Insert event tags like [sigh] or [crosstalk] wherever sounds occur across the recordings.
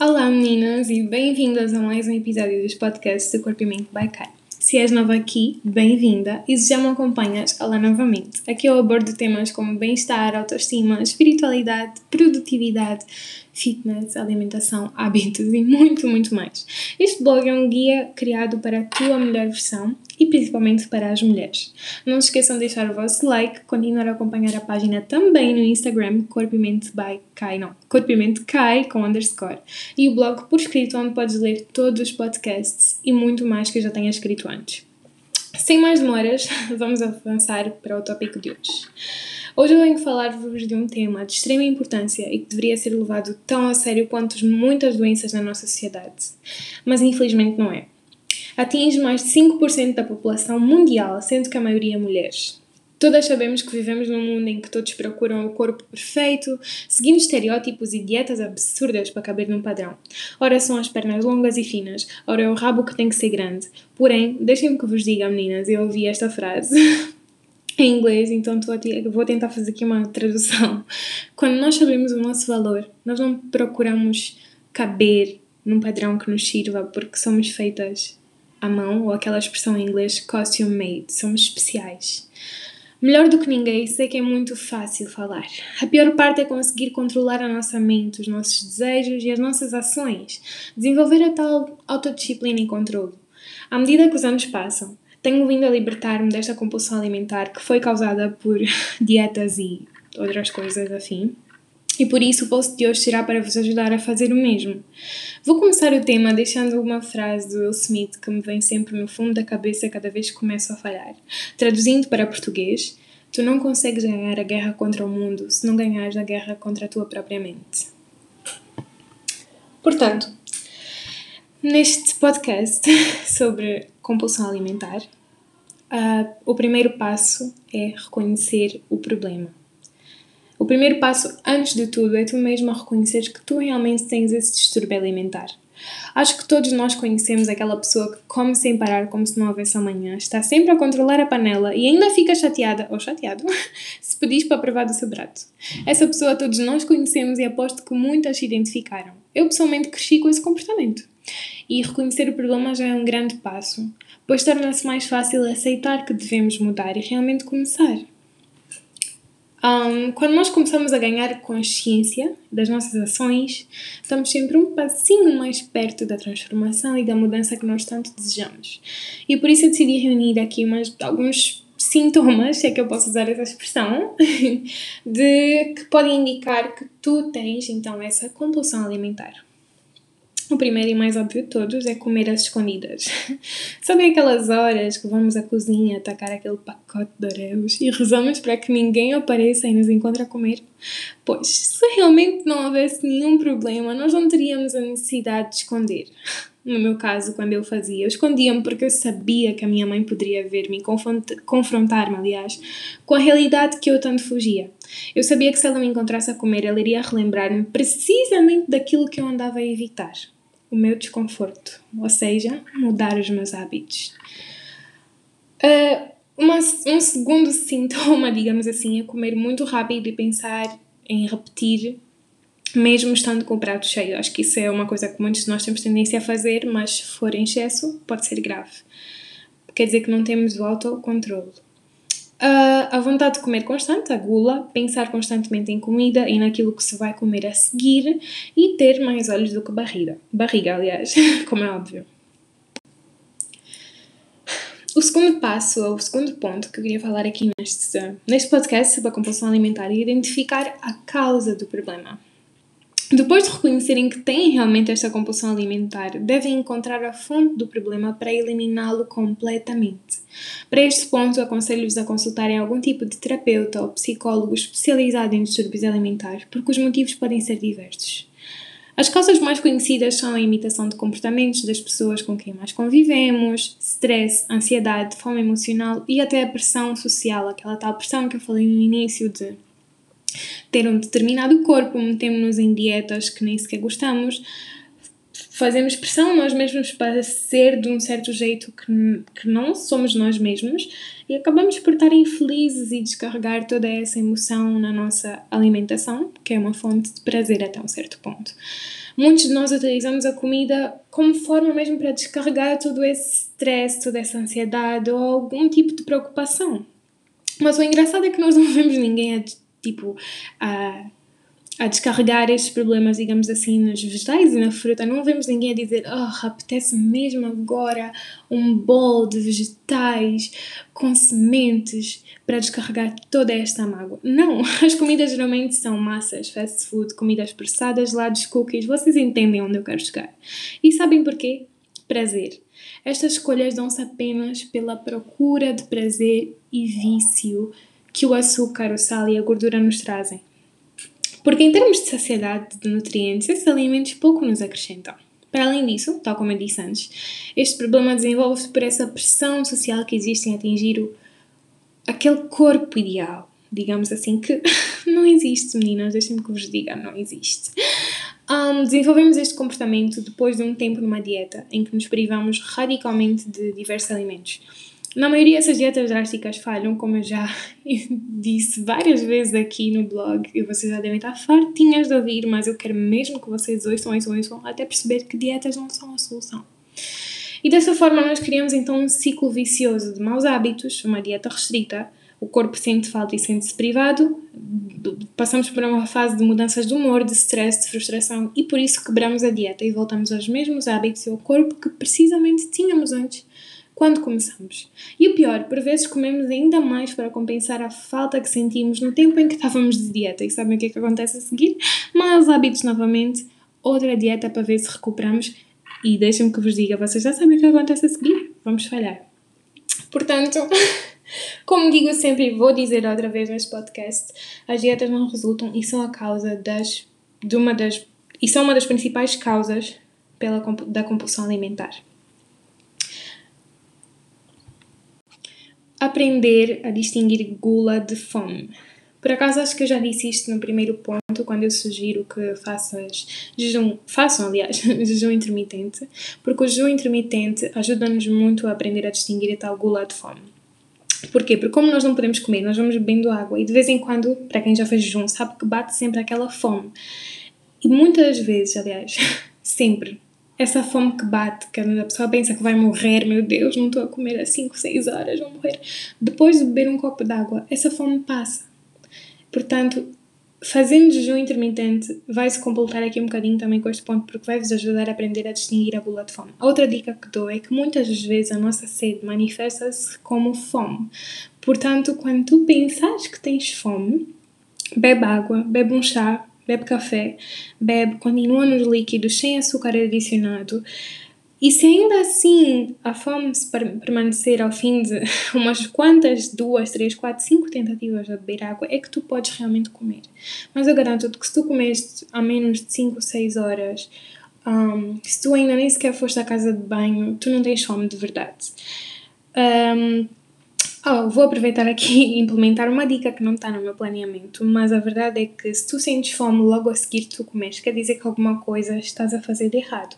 Olá meninas e bem-vindas a mais um episódio dos podcasts do Corpo e Mente by Kai. Se és nova aqui, bem-vinda e se já me acompanhas, olá novamente. Aqui eu abordo temas como bem-estar, autoestima, espiritualidade, produtividade, fitness, alimentação, [laughs] hábitos e muito, muito mais. Este blog é um guia criado para a tua melhor versão e principalmente para as mulheres. Não se esqueçam de deixar o vosso like, continuar a acompanhar a página também no Instagram, Corpo by Kai, não, Corpo Kai com underscore, e o blog por escrito onde podes ler todos os podcasts e muito mais que eu já tenha escrito antes. Sem mais demoras, [laughs] vamos avançar para o tópico de hoje. Hoje eu venho falar-vos de um tema de extrema importância e que deveria ser levado tão a sério quanto muitas doenças na nossa sociedade. Mas infelizmente não é. Atinge mais de 5% da população mundial, sendo que a maioria é mulheres. Todas sabemos que vivemos num mundo em que todos procuram o corpo perfeito, seguindo estereótipos e dietas absurdas para caber num padrão. Ora são as pernas longas e finas, ora é o rabo que tem que ser grande. Porém, deixem-me que vos diga, meninas, eu ouvi esta frase [laughs] em inglês, então vou tentar fazer aqui uma tradução. [laughs] Quando nós sabemos o nosso valor, nós não procuramos caber num padrão que nos sirva porque somos feitas à mão, ou aquela expressão em inglês costume made, somos especiais. Melhor do que ninguém, sei que é muito fácil falar. A pior parte é conseguir controlar a nossa mente, os nossos desejos e as nossas ações, desenvolver a tal autodisciplina e controle. À medida que os anos passam, tenho vindo a libertar-me desta compulsão alimentar que foi causada por [laughs] dietas e outras coisas afim. E por isso o post de hoje será para vos ajudar a fazer o mesmo. Vou começar o tema deixando uma frase do Will Smith que me vem sempre no fundo da cabeça cada vez que começo a falhar. Traduzindo para português, tu não consegues ganhar a guerra contra o mundo se não ganhares a guerra contra a tua própria mente. Portanto, neste podcast [laughs] sobre compulsão alimentar, uh, o primeiro passo é reconhecer o problema. O primeiro passo, antes de tudo, é tu mesmo reconhecer que tu realmente tens esse distúrbio alimentar. Acho que todos nós conhecemos aquela pessoa que come sem parar como se não houvesse amanhã, está sempre a controlar a panela e ainda fica chateada ou chateado [laughs] se pedis para provar do seu prato. Essa pessoa todos nós conhecemos e aposto que muitas se identificaram. Eu pessoalmente cresci com esse comportamento. E reconhecer o problema já é um grande passo, pois torna-se mais fácil aceitar que devemos mudar e realmente começar. Um, quando nós começamos a ganhar consciência das nossas ações, estamos sempre um passinho mais perto da transformação e da mudança que nós tanto desejamos. E por isso eu decidi reunir aqui umas, alguns sintomas, se é que eu posso usar essa expressão, [laughs] de que podem indicar que tu tens então essa compulsão alimentar. O primeiro e mais óbvio de todos é comer às escondidas. [laughs] Sabem aquelas horas que vamos à cozinha atacar aquele pacote de Oreos e rezamos para que ninguém apareça e nos encontre a comer? Pois, se realmente não houvesse nenhum problema, nós não teríamos a necessidade de esconder. No meu caso, quando eu fazia, eu escondia-me porque eu sabia que a minha mãe poderia ver-me, confrontar-me, aliás, com a realidade que eu tanto fugia. Eu sabia que se ela me encontrasse a comer, ela iria relembrar-me precisamente daquilo que eu andava a evitar o meu desconforto, ou seja, mudar os meus hábitos. Uh, uma, um segundo [laughs] sintoma, digamos assim, é comer muito rápido e pensar em repetir, mesmo estando com o prato cheio. Acho que isso é uma coisa que muitos de nós temos tendência a fazer, mas se for em excesso, pode ser grave. Quer dizer que não temos o autocontrole. Uh, a vontade de comer constante, a gula, pensar constantemente em comida e naquilo que se vai comer a seguir e ter mais olhos do que barriga. Barriga, aliás, [laughs] como é óbvio. O segundo passo, ou o segundo ponto que eu queria falar aqui neste, neste podcast sobre a compulsão alimentar é identificar a causa do problema. Depois de reconhecerem que têm realmente esta compulsão alimentar, devem encontrar a fonte do problema para eliminá-lo completamente. Para este ponto, aconselho-vos a consultarem algum tipo de terapeuta ou psicólogo especializado em distúrbios alimentares, porque os motivos podem ser diversos. As causas mais conhecidas são a imitação de comportamentos das pessoas com quem mais convivemos, stress, ansiedade, fome emocional e até a pressão social, aquela tal pressão que eu falei no início de ter um determinado corpo, metemos-nos em dietas que nem sequer gostamos, fazemos pressão nós mesmos para ser de um certo jeito que, que não somos nós mesmos e acabamos por estar infelizes e descarregar toda essa emoção na nossa alimentação, que é uma fonte de prazer até um certo ponto. Muitos de nós utilizamos a comida como forma mesmo para descarregar todo esse stress, toda essa ansiedade ou algum tipo de preocupação. Mas o engraçado é que nós não vemos ninguém a, tipo, a a descarregar estes problemas, digamos assim, nos vegetais e na fruta. Não vemos ninguém a dizer, oh, apetece mesmo agora um bol de vegetais com sementes para descarregar toda esta mágoa. Não, [laughs] as comidas geralmente são massas, fast food, comidas processadas, lados, cookies. Vocês entendem onde eu quero chegar. E sabem porquê? Prazer. Estas escolhas dão-se apenas pela procura de prazer e vício que o açúcar, o sal e a gordura nos trazem. Porque, em termos de saciedade de nutrientes, esses alimentos pouco nos acrescentam. Para além disso, tal como eu disse antes, este problema desenvolve-se por essa pressão social que existe em atingir o, aquele corpo ideal, digamos assim, que [laughs] não existe, meninas, deixem-me que vos diga, não existe. Um, desenvolvemos este comportamento depois de um tempo numa dieta em que nos privamos radicalmente de diversos alimentos na maioria, essas dietas drásticas falham, como eu já [laughs] disse várias vezes aqui no blog, e vocês já devem estar fartinhas de ouvir, mas eu quero mesmo que vocês ouçam, ouçam, ouçam, até perceber que dietas não são a solução. E dessa forma, nós criamos então um ciclo vicioso de maus hábitos, uma dieta restrita, o corpo sente falta e sente-se privado, passamos por uma fase de mudanças de humor, de stress, de frustração e por isso quebramos a dieta e voltamos aos mesmos hábitos e ao corpo que precisamente tínhamos antes quando começamos. E o pior, por vezes comemos ainda mais para compensar a falta que sentimos no tempo em que estávamos de dieta. E sabem o que é que acontece a seguir? Maus hábitos novamente, outra dieta para ver se recuperamos. E deixem-me que vos diga, vocês já sabem o que acontece a seguir? Vamos falhar. Portanto, [laughs] como digo sempre e vou dizer outra vez neste podcast, as dietas não resultam e são a causa das, de uma das e são uma das principais causas pela, da compulsão alimentar. Aprender a distinguir gula de fome. Por acaso acho que eu já disse isto no primeiro ponto, quando eu sugiro que faças jejum, façam aliás, [laughs] jejum intermitente, porque o jejum intermitente ajuda-nos muito a aprender a distinguir a tal gula de fome. Porquê? Porque como nós não podemos comer, nós vamos bebendo água e de vez em quando, para quem já fez jejum, sabe que bate sempre aquela fome. E muitas vezes, aliás, [laughs] sempre, essa fome que bate, que a pessoa pensa que vai morrer, meu Deus, não estou a comer há 5, 6 horas, vou morrer. Depois de beber um copo d'água, essa fome passa. Portanto, fazendo jejum intermitente, vai-se completar aqui um bocadinho também com este ponto, porque vai-vos ajudar a aprender a distinguir a bula de fome. Outra dica que dou é que muitas vezes a nossa sede manifesta-se como fome. Portanto, quando tu pensares que tens fome, bebe água, bebe um chá, bebe café, bebe, continua nos líquidos sem açúcar adicionado. E se ainda assim a fome se permanecer ao fim de [laughs] umas quantas, duas, três, quatro, cinco tentativas de beber água, é que tu podes realmente comer. Mas eu garanto-te que se tu comeste a menos de 5, 6 horas, um, se tu ainda nem sequer foste à casa de banho, tu não tens fome de verdade. Um, Oh, vou aproveitar aqui e implementar uma dica que não está no meu planeamento, mas a verdade é que se tu sentes fome logo a seguir tu comes, quer dizer que alguma coisa estás a fazer de errado.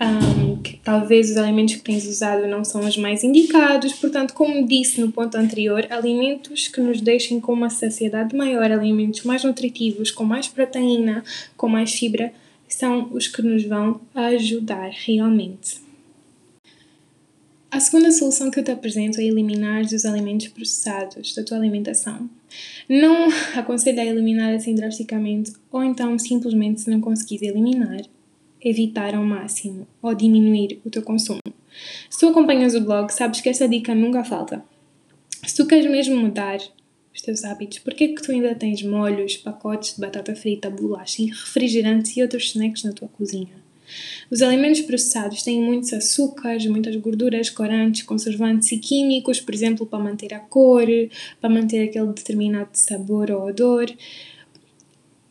Um, que talvez os alimentos que tens usado não são os mais indicados, portanto, como disse no ponto anterior, alimentos que nos deixem com uma saciedade maior, alimentos mais nutritivos, com mais proteína, com mais fibra, são os que nos vão ajudar realmente. A segunda solução que eu te apresento é eliminar os alimentos processados da tua alimentação. Não [laughs] aconselho a eliminar assim drasticamente, ou então simplesmente, se não conseguires eliminar, evitar ao máximo ou diminuir o teu consumo. Se tu acompanhas o blog, sabes que essa dica nunca falta. Se tu queres mesmo mudar os teus hábitos, por que tu ainda tens molhos, pacotes de batata frita, bolacha, refrigerantes e outros snacks na tua cozinha? Os alimentos processados têm muitos açúcares, muitas gorduras, corantes, conservantes e químicos, por exemplo, para manter a cor, para manter aquele determinado sabor ou odor.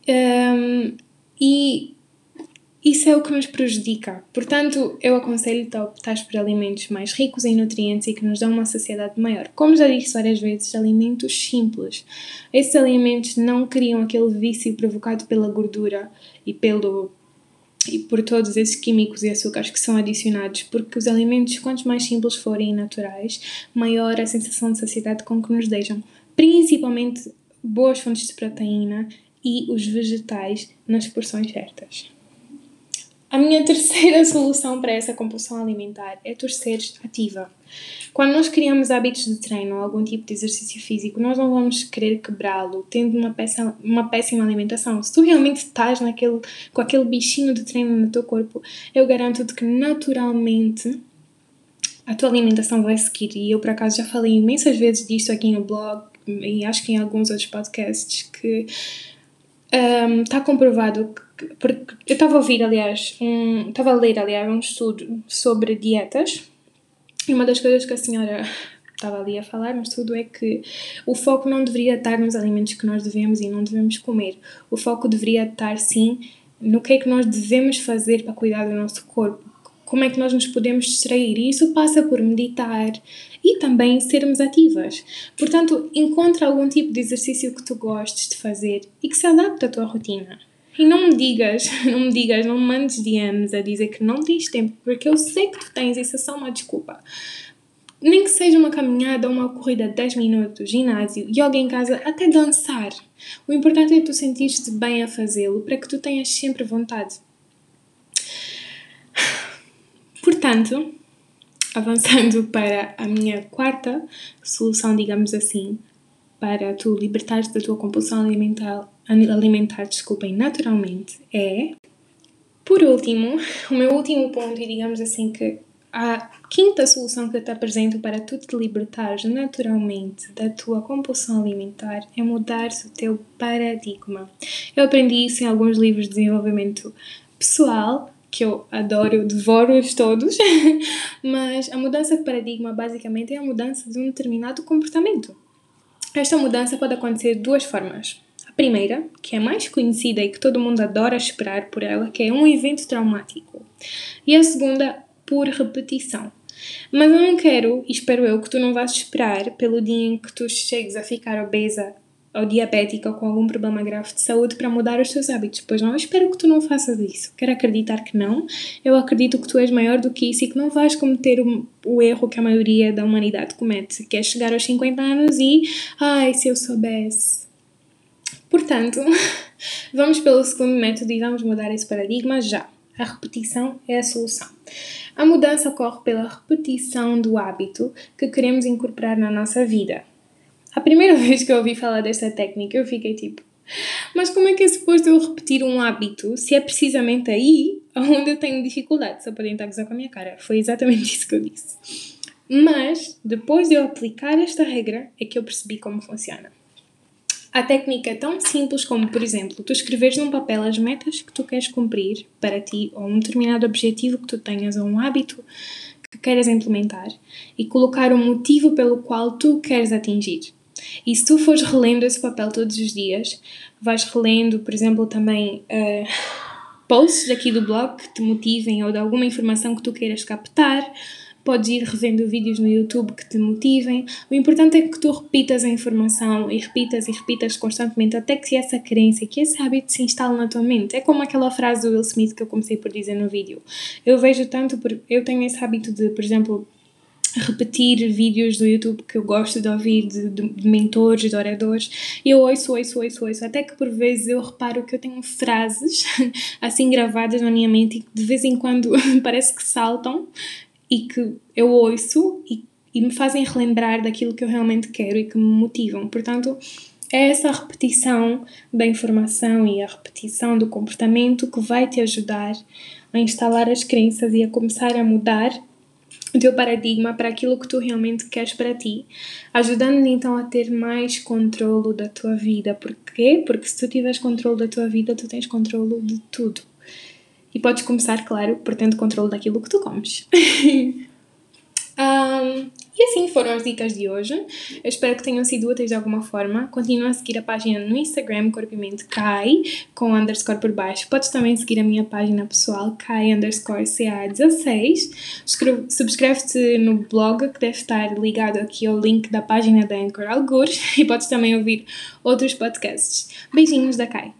Um, e isso é o que nos prejudica. Portanto, eu aconselho-te a optar por alimentos mais ricos em nutrientes e que nos dão uma saciedade maior. Como já disse várias vezes, alimentos simples. Esses alimentos não criam aquele vício provocado pela gordura e pelo e por todos esses químicos e açúcares que são adicionados, porque os alimentos, quanto mais simples forem e naturais, maior a sensação de saciedade com que nos deixam. Principalmente boas fontes de proteína e os vegetais nas porções certas. A minha [laughs] terceira solução para essa compulsão alimentar é seres ativa. Quando nós criamos hábitos de treino ou algum tipo de exercício físico, nós não vamos querer quebrá-lo tendo uma, peça, uma péssima alimentação. Se tu realmente estás naquele, com aquele bichinho de treino no teu corpo, eu garanto-te que naturalmente a tua alimentação vai seguir. E eu, por acaso, já falei imensas vezes disto aqui no blog e acho que em alguns outros podcasts que está um, comprovado que, porque eu estava a ouvir, aliás, estava um, a ler, aliás, um estudo sobre dietas uma das coisas que a senhora estava ali a falar no estudo é que o foco não deveria estar nos alimentos que nós devemos e não devemos comer. O foco deveria estar, sim, no que é que nós devemos fazer para cuidar do nosso corpo. Como é que nós nos podemos distrair? E isso passa por meditar e também sermos ativas. Portanto, encontra algum tipo de exercício que tu gostes de fazer e que se adapte à tua rotina. E não me digas, [laughs] não me digas, não me mandes DMs a dizer que não tens tempo, porque eu sei que tu tens, isso é só uma desculpa. Nem que seja uma caminhada uma corrida de 10 minutos, ginásio, yoga em casa, até dançar. O importante é tu sentir-te bem a fazê-lo para que tu tenhas sempre vontade. Portanto, avançando [laughs] para a minha quarta solução, digamos assim, para tu libertares da tua compulsão alimentar, alimentar desculpem, naturalmente, é, por último, [laughs] o meu último ponto, e digamos assim que a quinta solução que eu te apresento para tu te libertares naturalmente da tua compulsão alimentar é mudar o teu paradigma. Eu aprendi isso em alguns livros de desenvolvimento pessoal, que eu adoro, eu devoro-os todos, [laughs] mas a mudança de paradigma basicamente é a mudança de um determinado comportamento. Esta mudança pode acontecer de duas formas. A primeira, que é mais conhecida e que todo mundo adora esperar por ela, que é um evento traumático. E a segunda, por repetição. Mas eu não quero, e espero eu, que tu não vás esperar pelo dia em que tu chegues a ficar obesa ou diabética ou com algum problema grave de saúde para mudar os teus hábitos. Pois não, eu espero que tu não faças isso. Quero acreditar que não. Eu acredito que tu és maior do que isso e que não vais cometer o, o erro que a maioria da humanidade comete, que é chegar aos 50 anos e, ai, se eu soubesse. Portanto, [laughs] vamos pelo segundo método e vamos mudar esse paradigma já. A repetição é a solução. A mudança ocorre pela repetição do hábito que queremos incorporar na nossa vida. A primeira [laughs] vez que eu ouvi falar desta técnica, eu fiquei tipo, mas como é que é suposto eu repetir um hábito se é precisamente aí onde eu tenho dificuldade? Só podem estar a gozar com a minha cara. Foi exatamente [laughs] isso que eu disse. Mas, depois de eu aplicar esta regra, é que eu percebi como funciona. A técnica é tão simples como, por exemplo, tu escreveres num papel as metas que tu queres cumprir para ti, ou um determinado objetivo que tu tenhas, ou um hábito que queres implementar, e colocar o motivo pelo qual tu queres atingir. E se tu fores relendo esse papel todos os dias, vais relendo, por exemplo, também uh, posts aqui do blog que te motivem ou de alguma informação que tu queiras captar. Podes ir revendo vídeos no YouTube que te motivem. O importante é que tu repitas a informação e repitas e repitas constantemente até que essa crença, que esse hábito se instale na tua mente. É como aquela frase do Will Smith que eu comecei por dizer no vídeo. Eu vejo tanto, por, eu tenho esse hábito de, por exemplo, repetir vídeos do YouTube que eu gosto de ouvir de, de, de, mentores, de oradores, e eu ouço, ouço, ouço, ouço, até que por vezes eu reparo que eu tenho frases [laughs] assim gravadas na minha mente e que de vez em quando [laughs] parece que saltam e que eu ouço e, e me fazem relembrar daquilo que eu realmente quero e que me motivam. Portanto, é essa repetição da informação e a repetição do comportamento que vai te ajudar a instalar as crenças e a começar a mudar o teu paradigma para aquilo que tu realmente queres para ti, ajudando-te então a ter mais controlo da tua vida. Porquê? Porque se tu tiveres controle da tua vida, tu tens controlo de tudo. E podes começar, claro, por tendo controle daquilo que tu comes. [laughs] um, e assim foram as dicas de hoje. Eu espero que tenham sido úteis de alguma forma. Continua a seguir a página no Instagram, Corpo Mente Kai, com underscore por baixo. Podes também seguir a minha página pessoal, Kai underscore CA16. Subscreve-te no blog, que deve estar ligado aqui ao link da página da Anchor Algures. [laughs] E podes também ouvir outros podcasts. Beijinhos da Kai.